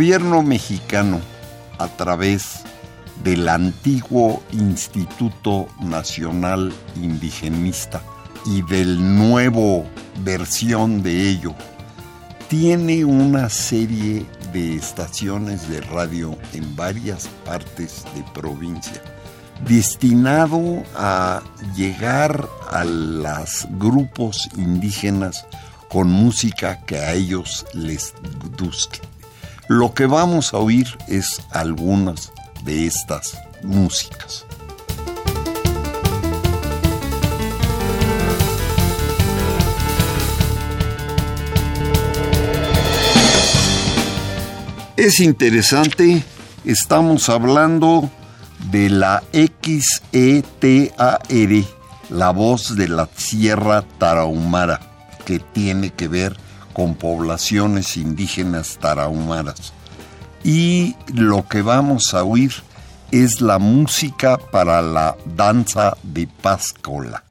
Gobierno mexicano, a través del antiguo Instituto Nacional Indigenista y del nuevo versión de ello, tiene una serie de estaciones de radio en varias partes de provincia, destinado a llegar a los grupos indígenas con música que a ellos les guste. Lo que vamos a oír es algunas de estas músicas. Es interesante, estamos hablando de la XETAR, la voz de la Sierra Tarahumara, que tiene que ver con poblaciones indígenas tarahumaras. Y lo que vamos a oír es la música para la danza de Pascola.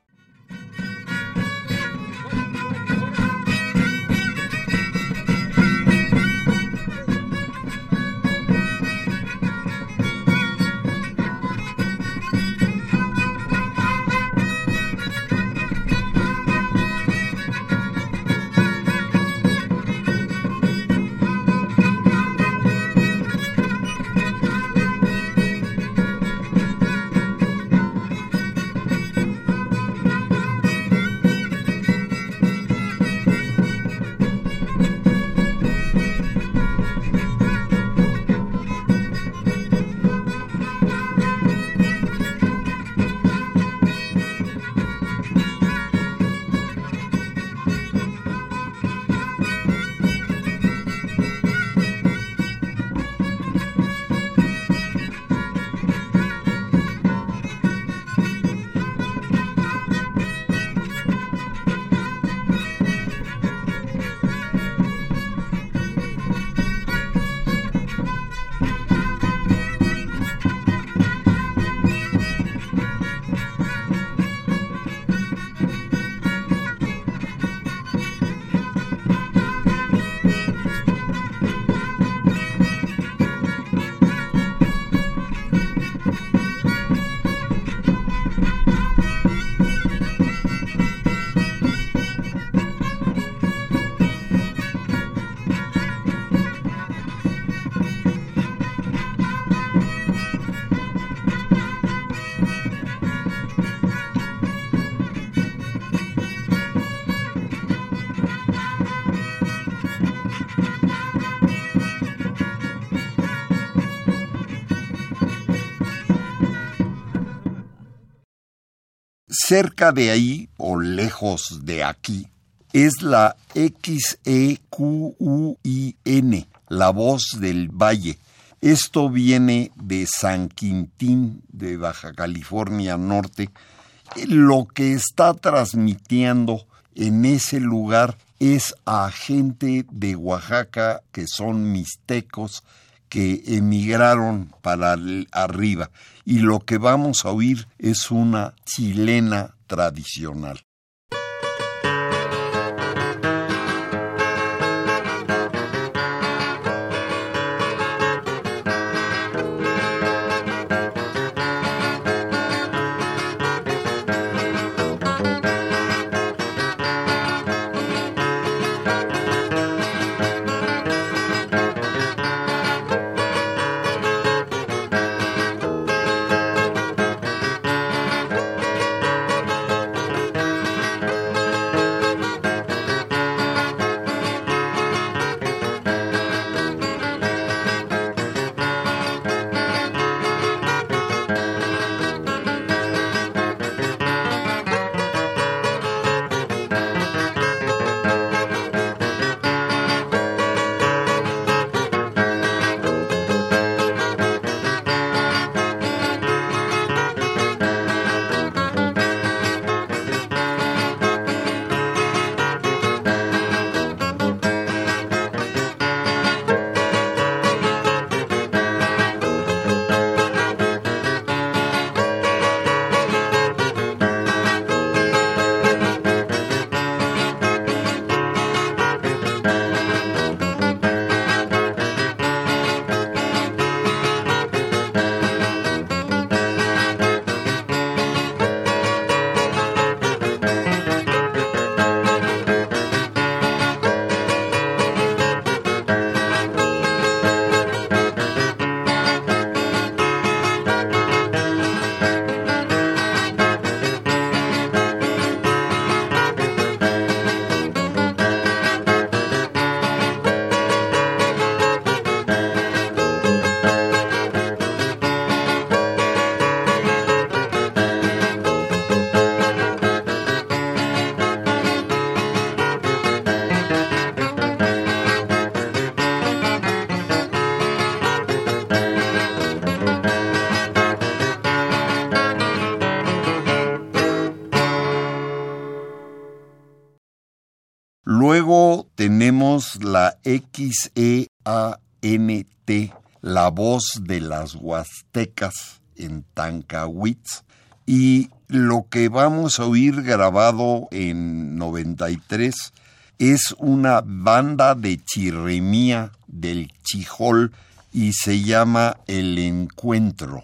Cerca de ahí, o lejos de aquí, es la XEQUIN, la voz del valle. Esto viene de San Quintín, de Baja California Norte. Lo que está transmitiendo en ese lugar es a gente de Oaxaca que son mixtecos que emigraron para arriba y lo que vamos a oír es una chilena tradicional. La XEANT, la voz de las Huastecas en Tancahuitz. Y lo que vamos a oír grabado en 93 es una banda de chirremía del Chijol y se llama El Encuentro.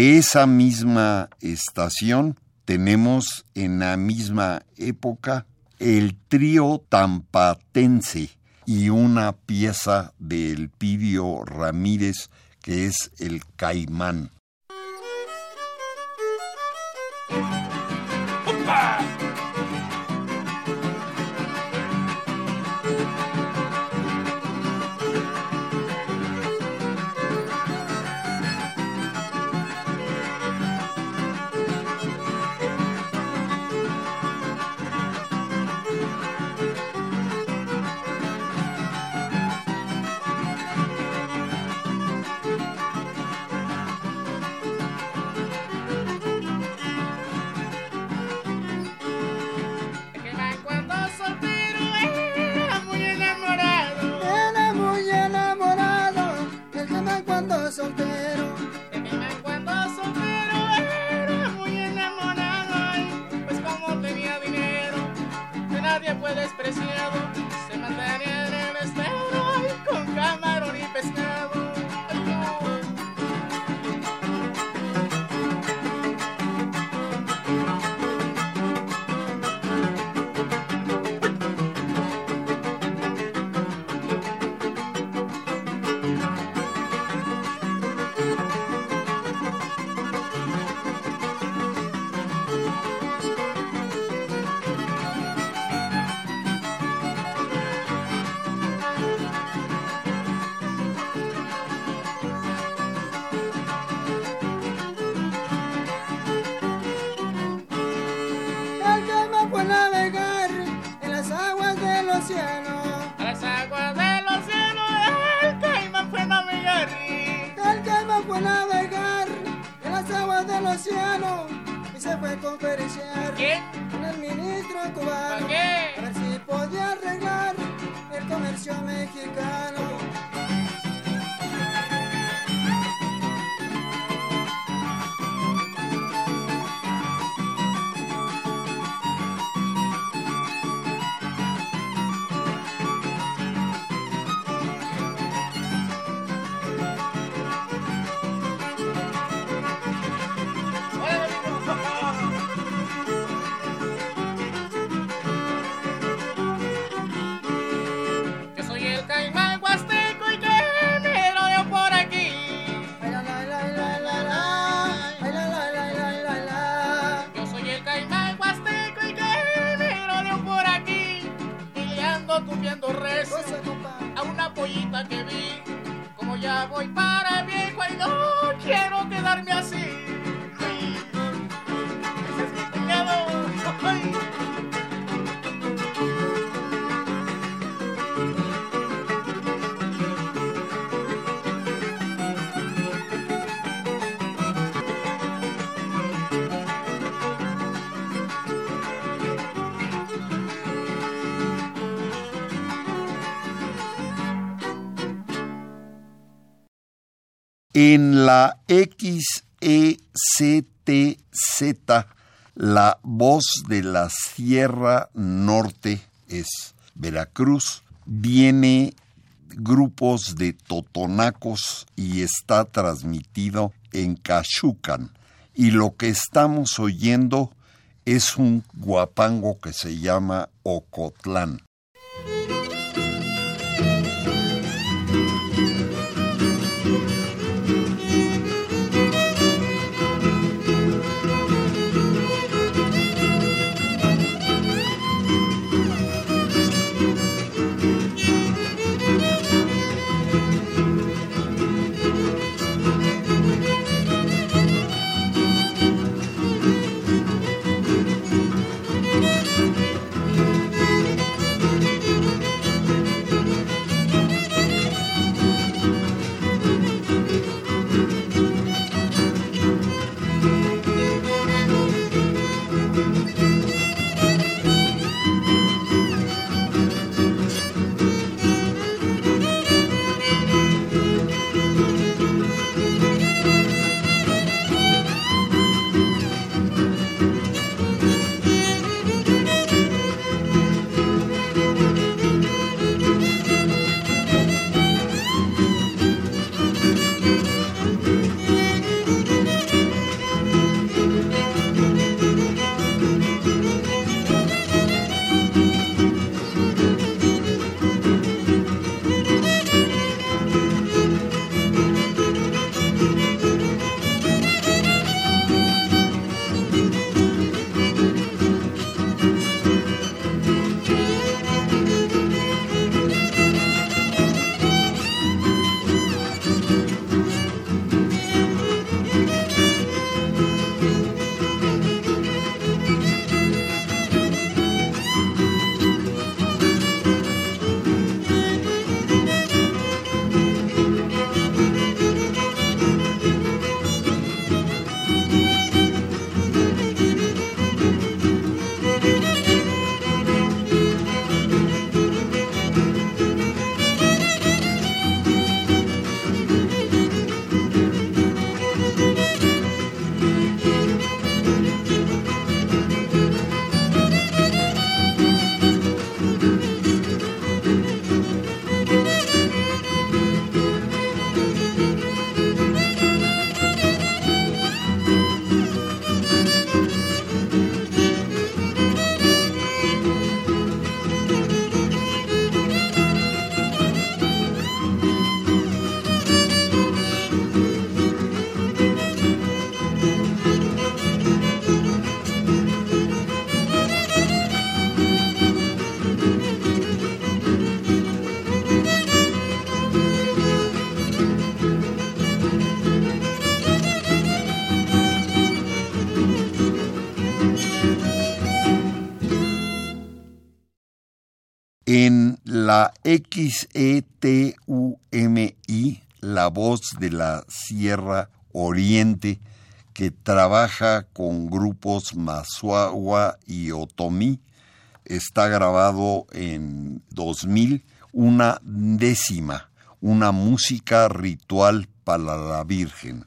De esa misma estación tenemos en la misma época el trío tampatense y una pieza del Pidio Ramírez que es el Caimán. En la XECTZ, la voz de la Sierra Norte es Veracruz, viene grupos de totonacos y está transmitido en Cachucan. Y lo que estamos oyendo es un guapango que se llama Ocotlán. La XETUMI, la voz de la Sierra Oriente, que trabaja con grupos Mazuagua y Otomí, está grabado en 2000, una décima, una música ritual para la Virgen.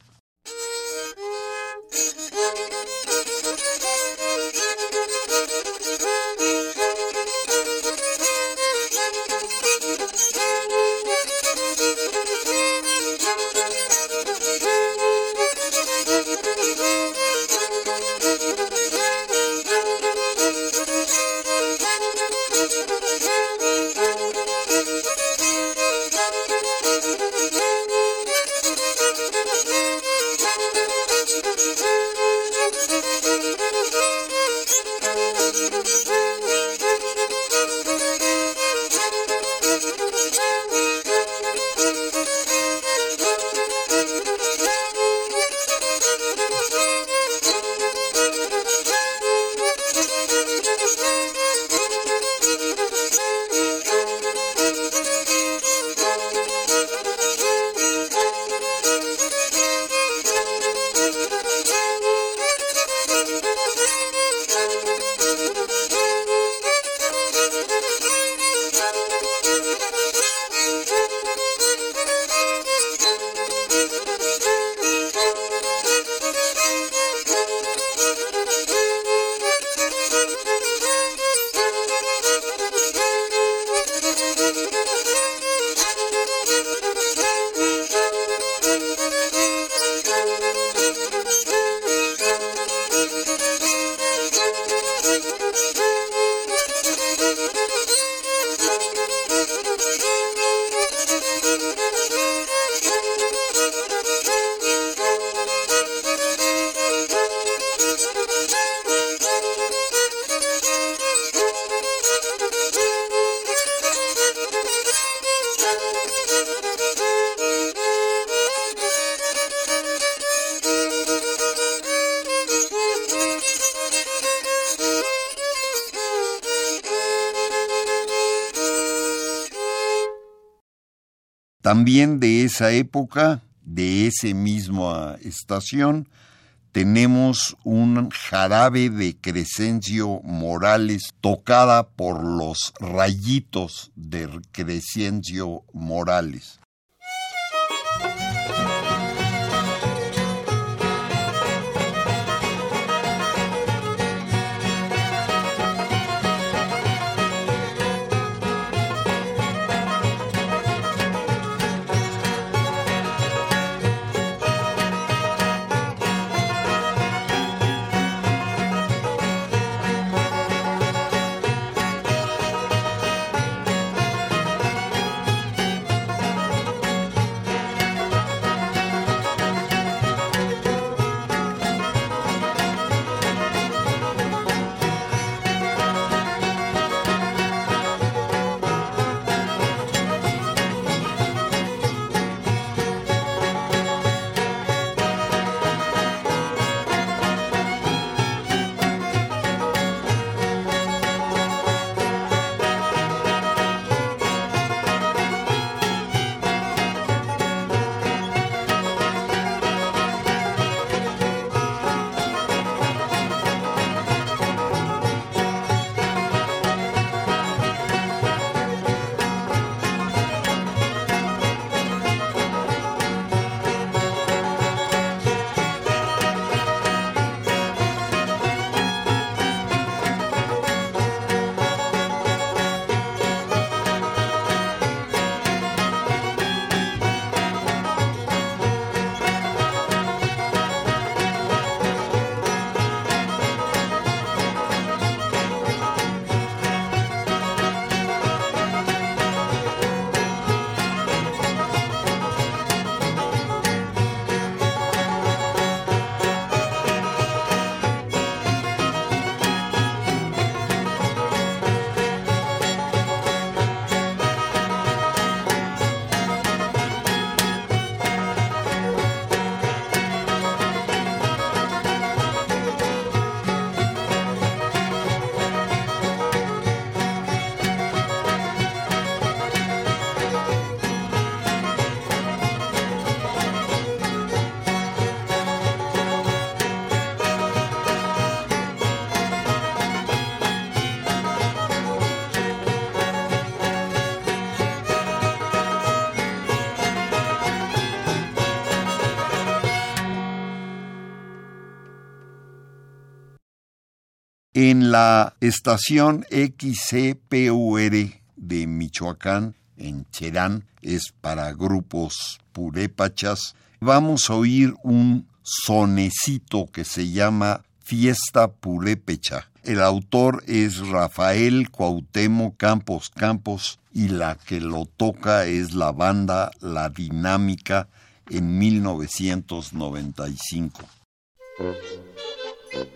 También de esa época, de esa misma estación, tenemos un jarabe de Crescencio Morales tocada por los rayitos de Crescencio Morales. En la estación XCPUR de Michoacán, en Cherán, es para grupos purépachas. Vamos a oír un sonecito que se llama Fiesta Purépecha. El autor es Rafael Cuauhtémoc Campos Campos y la que lo toca es la banda La Dinámica en 1995.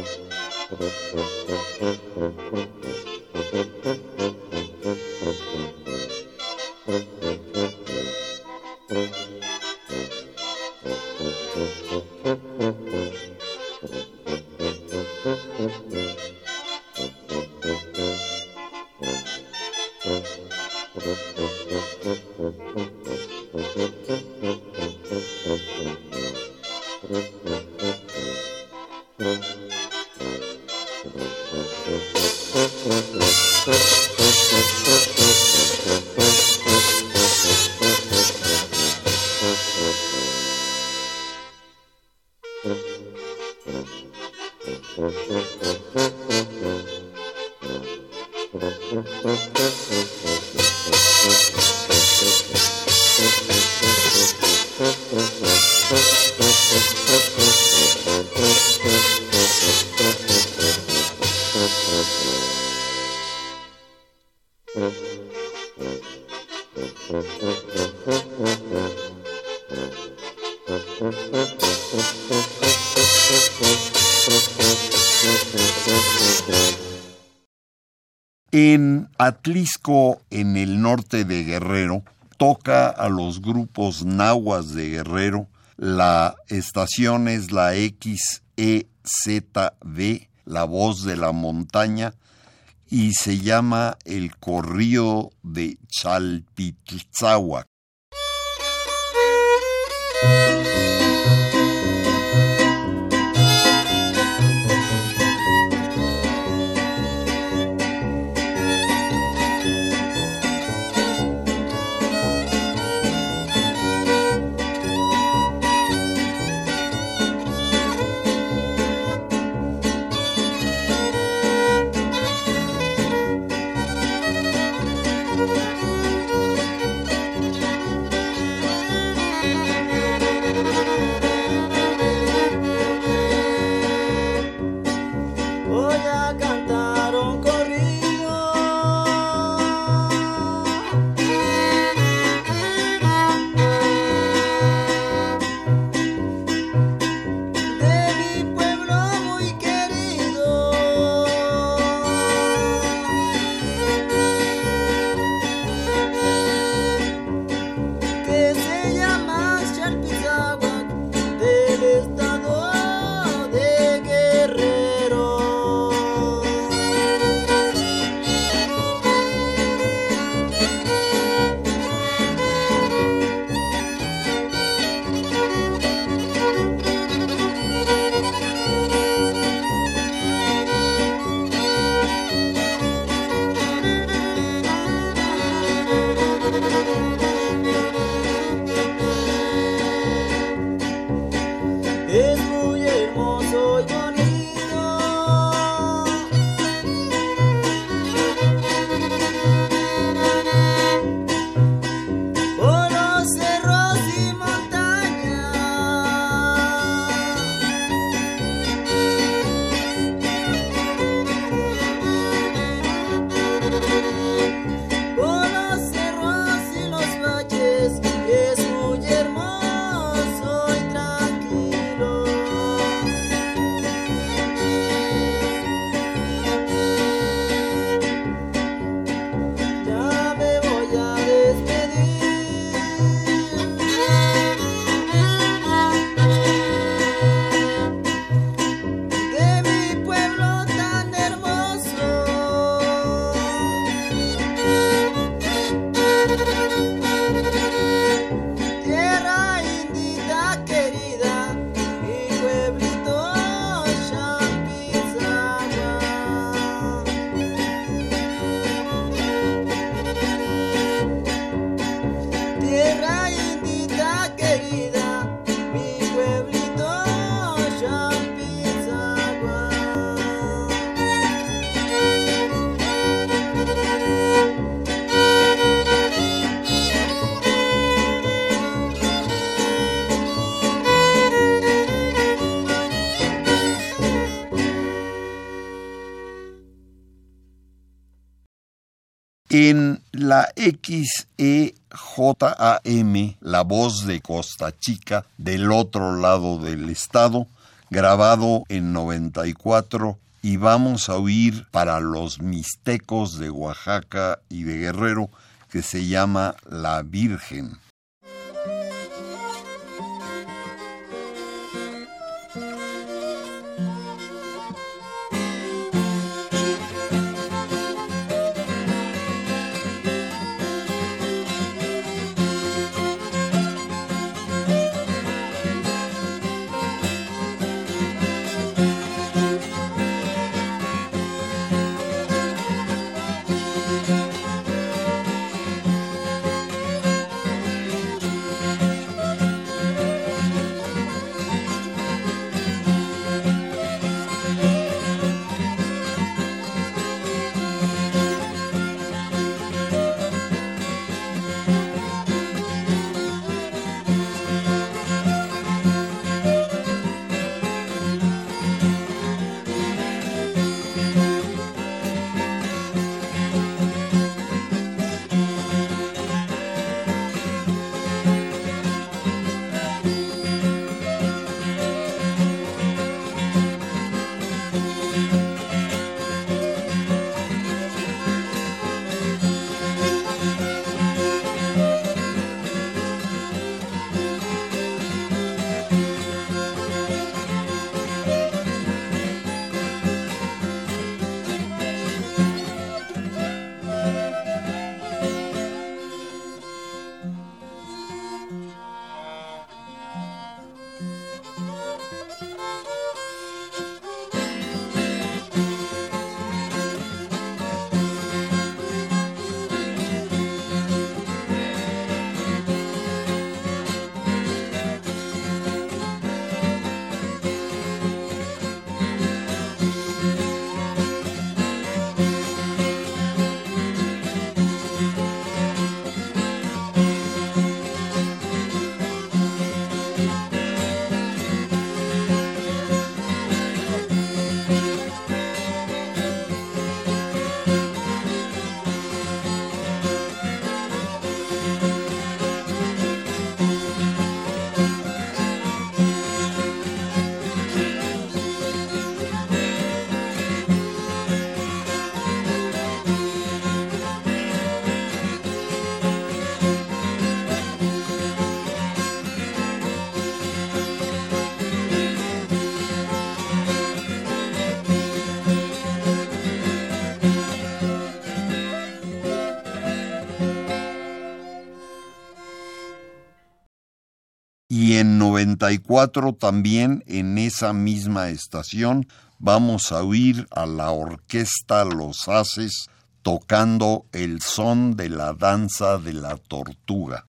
Thank you. Atlisco, en el norte de Guerrero, toca a los grupos nahuas de Guerrero. La estación es la XEZB, la voz de la montaña, y se llama el corrío de Chalpitzahuac. La XEJAM, la voz de Costa Chica, del otro lado del estado, grabado en 94 y vamos a oír para los mixtecos de Oaxaca y de Guerrero que se llama La Virgen. 94 también, en esa misma estación, vamos a oír a la orquesta Los Haces tocando el son de la danza de la tortuga.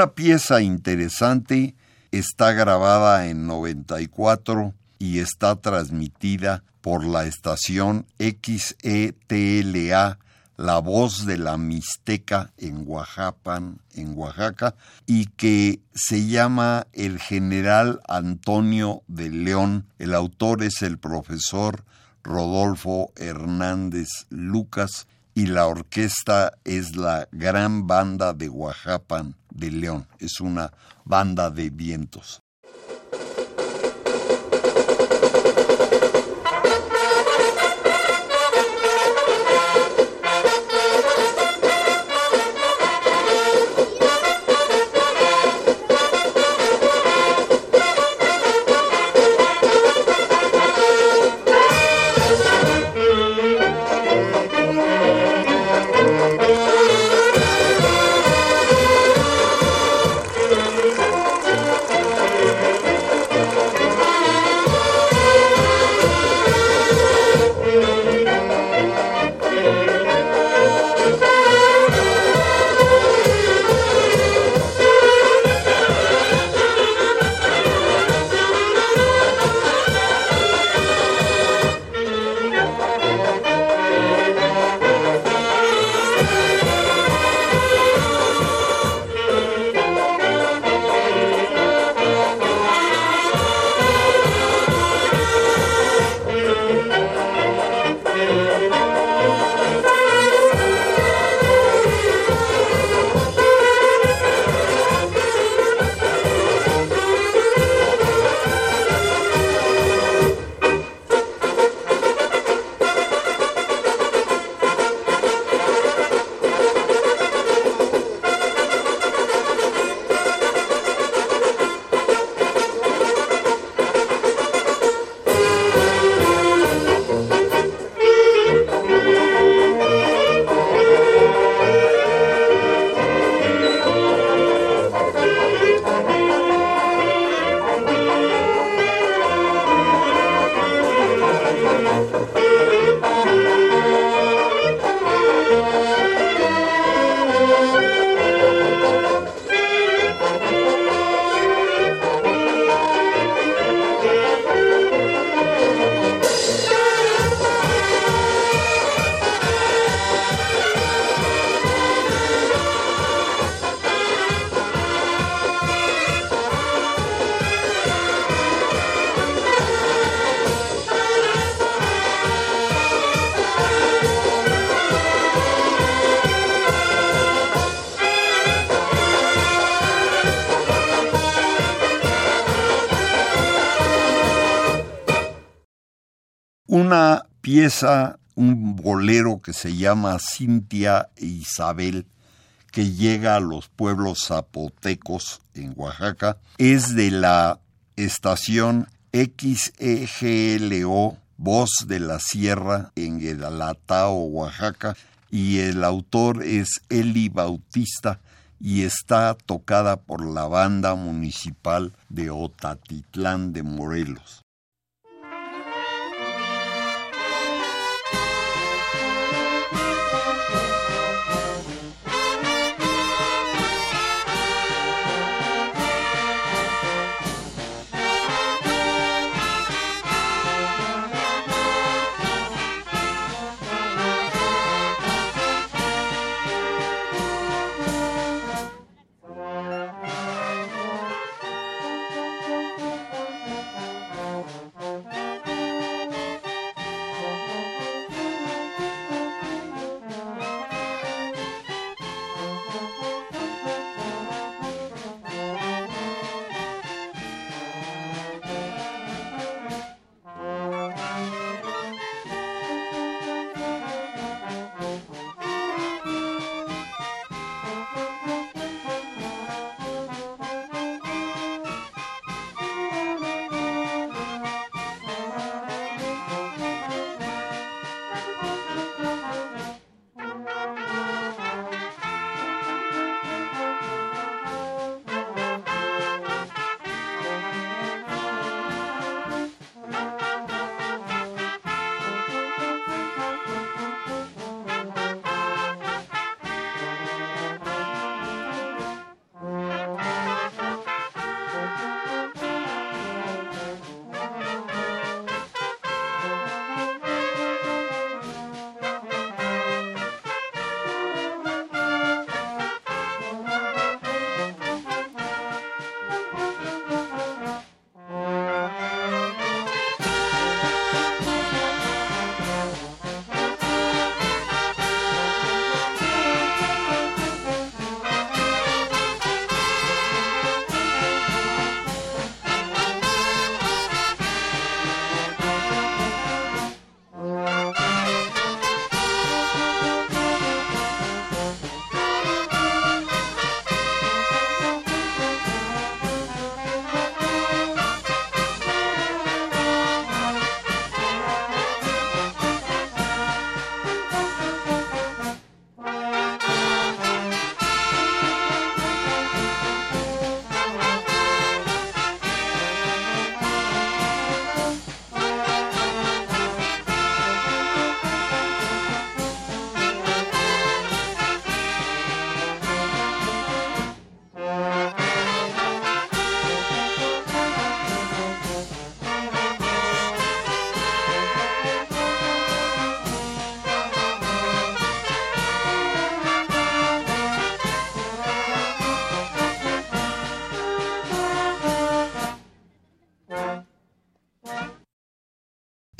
Una pieza interesante está grabada en 94 y está transmitida por la estación XETLA La Voz de la Mixteca en en Oaxaca y que se llama El General Antonio de León. El autor es el profesor Rodolfo Hernández Lucas y la orquesta es la Gran Banda de Oaxaca de León. Es una banda de vientos. Una pieza, un bolero que se llama Cintia e Isabel, que llega a los pueblos zapotecos en Oaxaca, es de la estación XEGLO Voz de la Sierra en Guadalatao, Oaxaca, y el autor es Eli Bautista y está tocada por la banda municipal de Otatitlán de Morelos.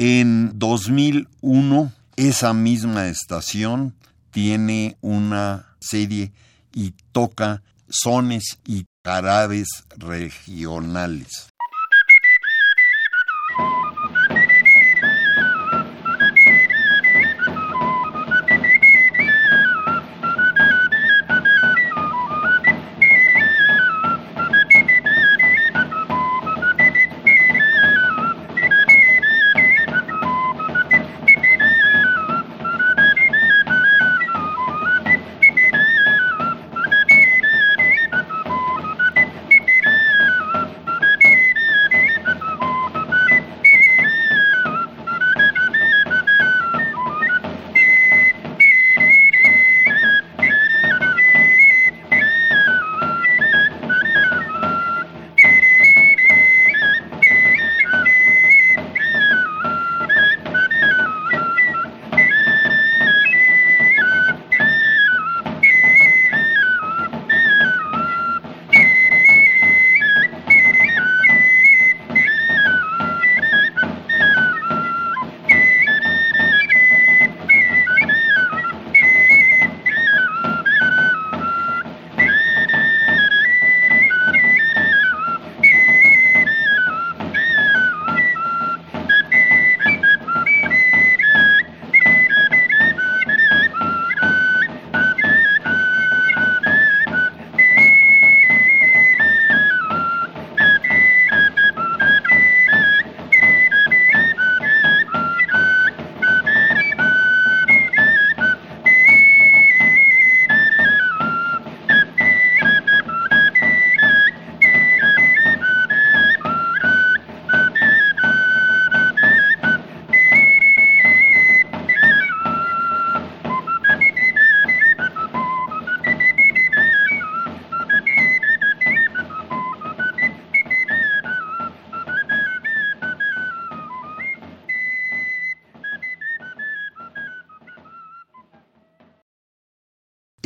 En 2001, esa misma estación tiene una serie y toca sones y carabes regionales.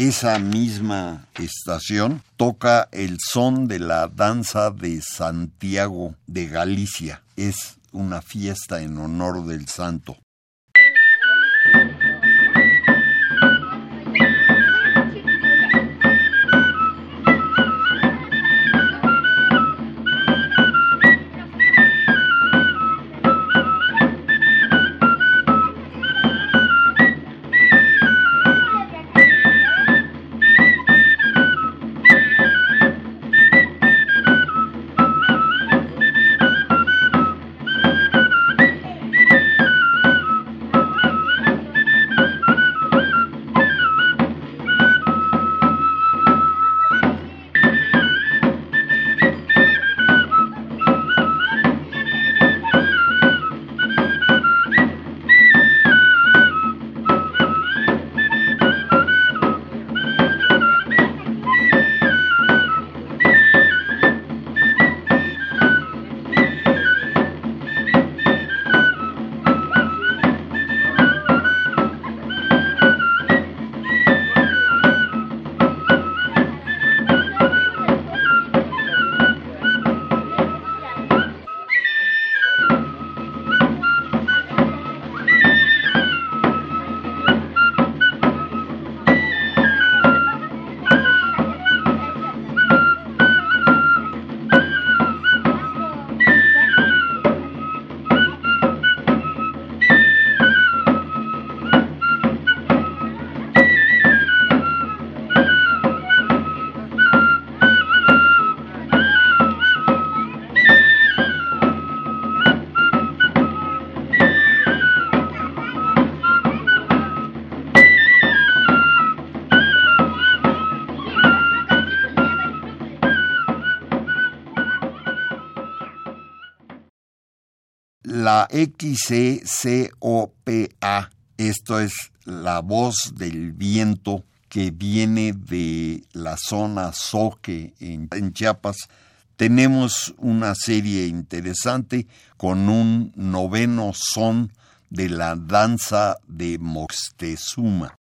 Esa misma estación toca el son de la danza de Santiago de Galicia. Es una fiesta en honor del santo. La XCCOPA, esto es la voz del viento que viene de la zona Soque en, Chiapas, tenemos una serie interesante con un noveno son de la danza de Moctezuma.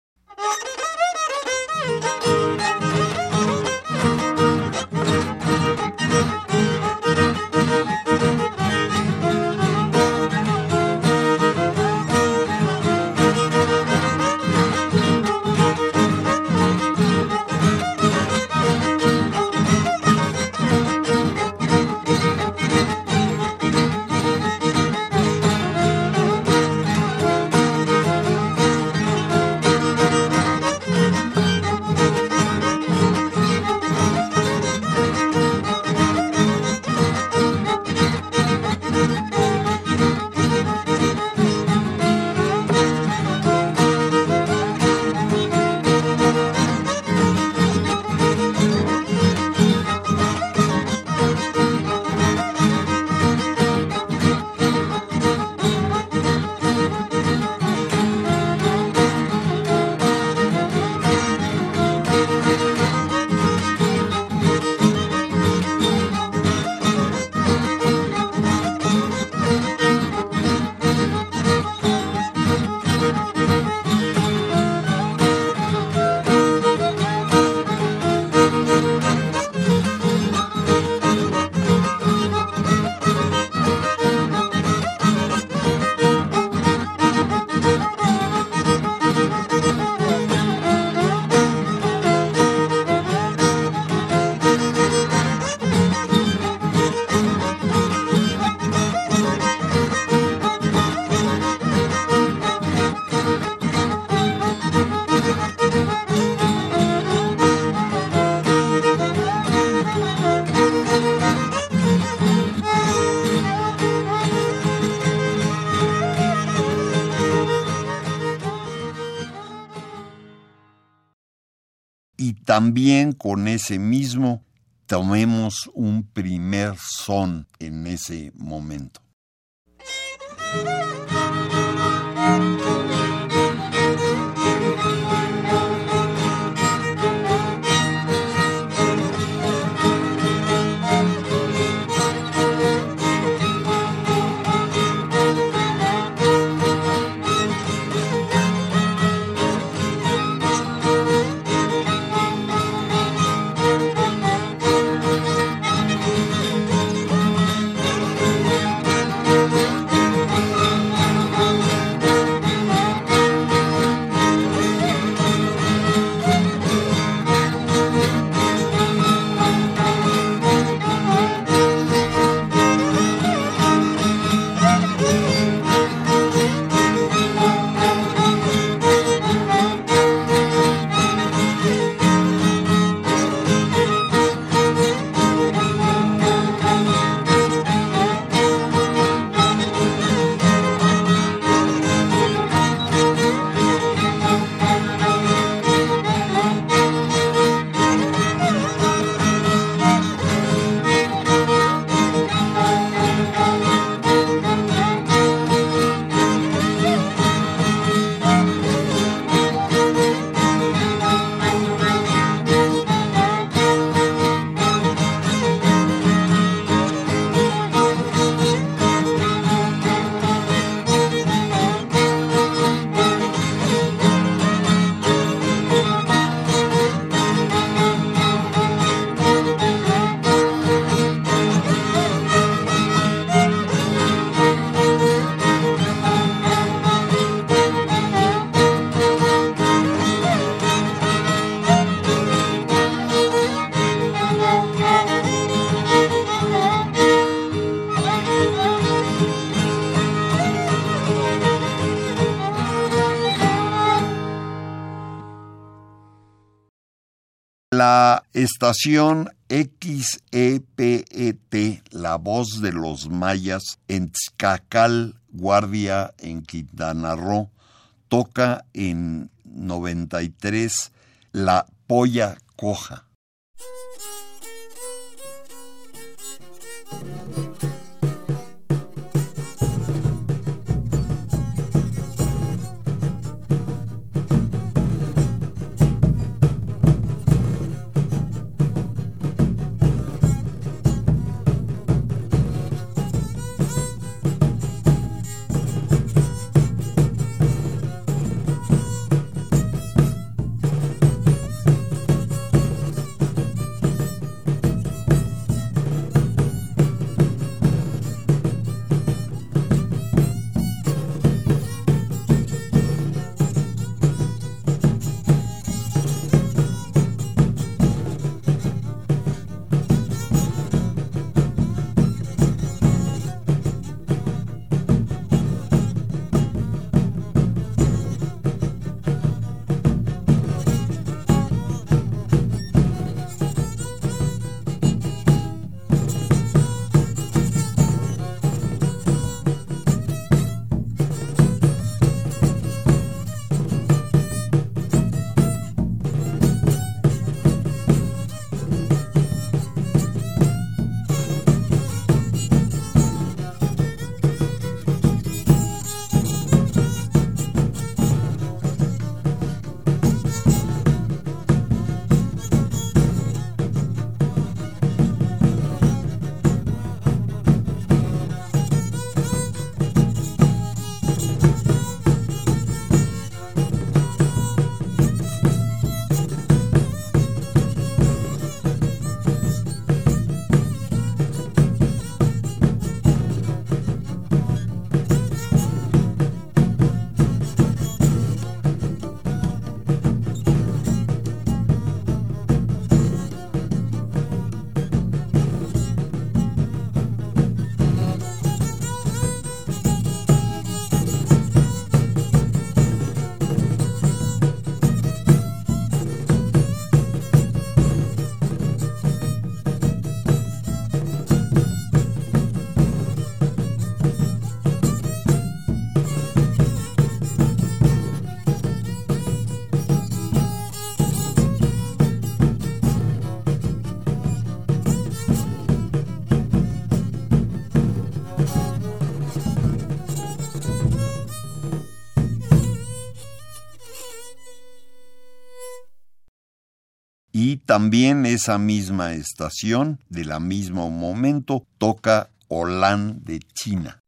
También con ese mismo tomemos un primer son en ese momento. Estación XEPET, La Voz de los Mayas, en Tzcacal, Guardia, en Quintana Roo, toca en 93 La Polla Coja. También esa misma estación, de la mismo momento, toca Olan de China.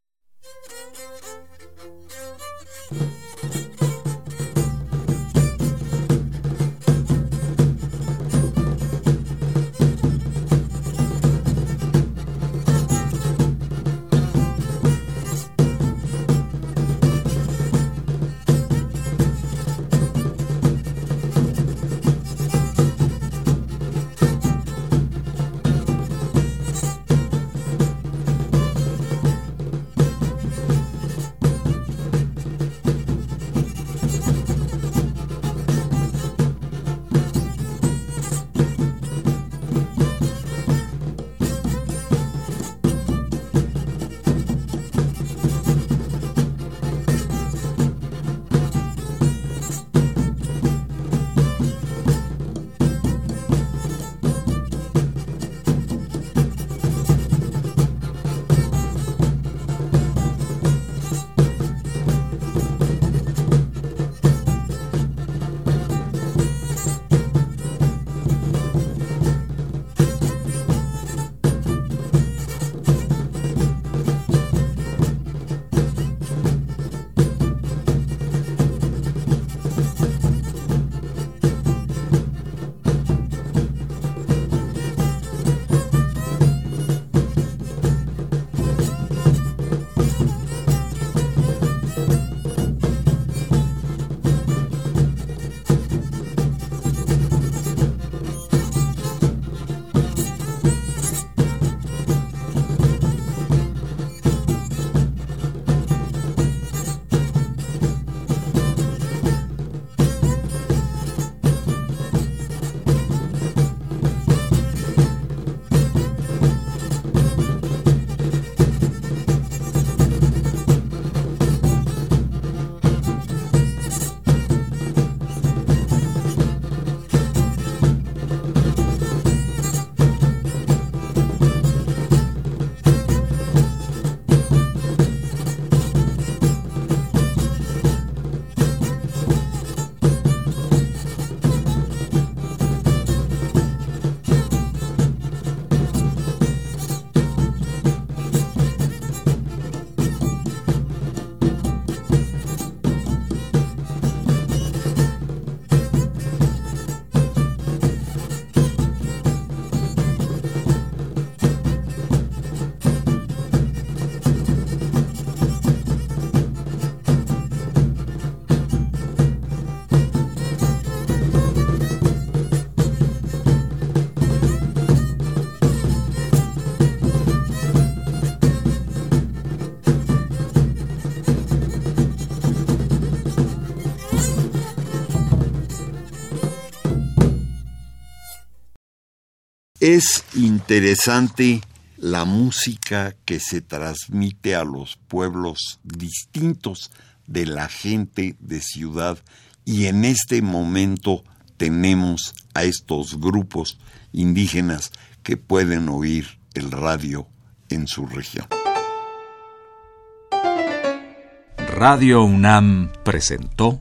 Es interesante la música que se transmite a los pueblos distintos de la gente de ciudad y en este momento tenemos a estos grupos indígenas que pueden oír el radio en su región. Radio UNAM presentó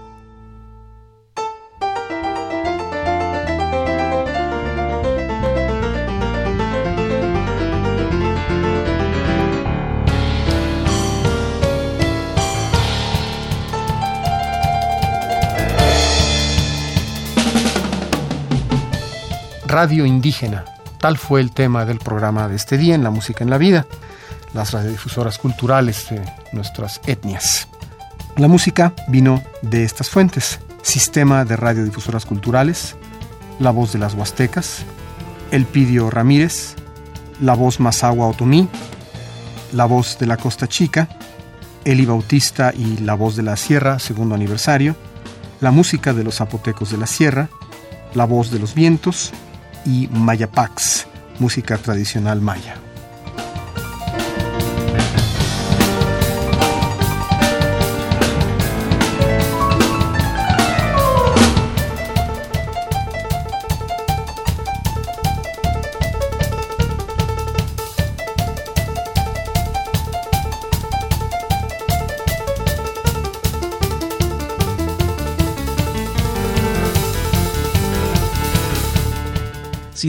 Radio Indígena. Tal fue el tema del programa de este día en La Música en la Vida las radiodifusoras culturales de nuestras etnias. La música vino de estas fuentes. Sistema de radiodifusoras culturales, La Voz de las Huastecas, Elpidio Ramírez, La Voz Mazagua Otomí, La Voz de la Costa Chica, Eli Bautista y La Voz de la Sierra, segundo aniversario, La Música de los Zapotecos de la Sierra, La Voz de los Vientos y Mayapax, música tradicional maya.